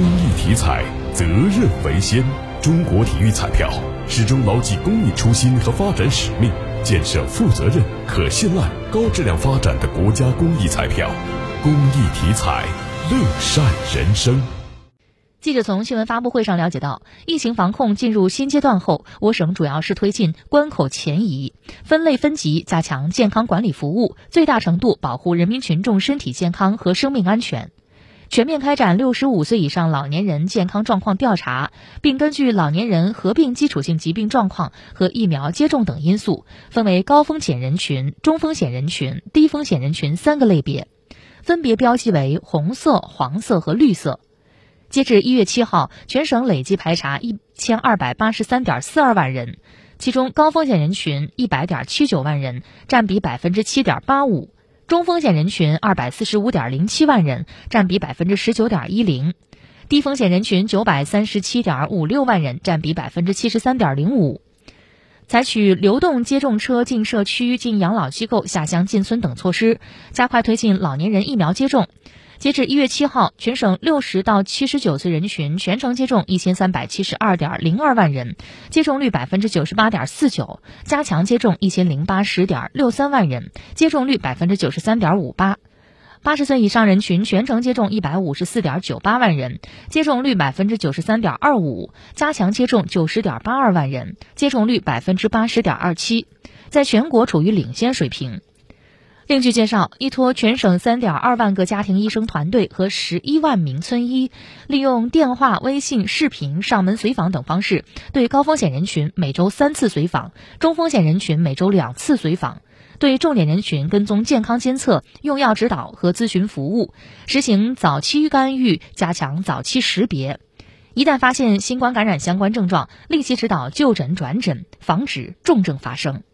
公益体彩，责任为先。中国体育彩票始终牢记公益初心和发展使命，建设负责任、可信赖、高质量发展的国家公益彩票。公益体彩，乐善人生。记者从新闻发布会上了解到，疫情防控进入新阶段后，我省主要是推进关口前移，分类分级，加强健康管理服务，最大程度保护人民群众身体健康和生命安全。全面开展六十五岁以上老年人健康状况调查，并根据老年人合并基础性疾病状况和疫苗接种等因素，分为高风险人群、中风险人群、低风险人群三个类别，分别标记为红色、黄色和绿色。截至一月七号，全省累计排查一千二百八十三点四二万人，其中高风险人群一百点七九万人，占比百分之七点八五。中风险人群二百四十五点零七万人，占比百分之十九点一零；低风险人群九百三十七点五六万人，占比百分之七十三点零五。采取流动接种车进社区、进养老机构、下乡进村等措施，加快推进老年人疫苗接种。截至一月七号，全省六十到七十九岁人群全程接种一千三百七十二点零二万人，接种率百分之九十八点四九；加强接种一千零八十点六三万人，接种率百分之九十三点五八。八十岁以上人群全程接种一百五十四点九八万人，接种率百分之九十三点二五；加强接种九十点八二万人，接种率百分之八十点二七，在全国处于领先水平。另据介绍，依托全省三点二万个家庭医生团队和十一万名村医，利用电话、微信、视频、上门随访等方式，对高风险人群每周三次随访，中风险人群每周两次随访，对重点人群跟踪健康监测、用药指导和咨询服务，实行早期干预，加强早期识别，一旦发现新冠感染相关症状，立即指导就诊转诊，防止重症发生。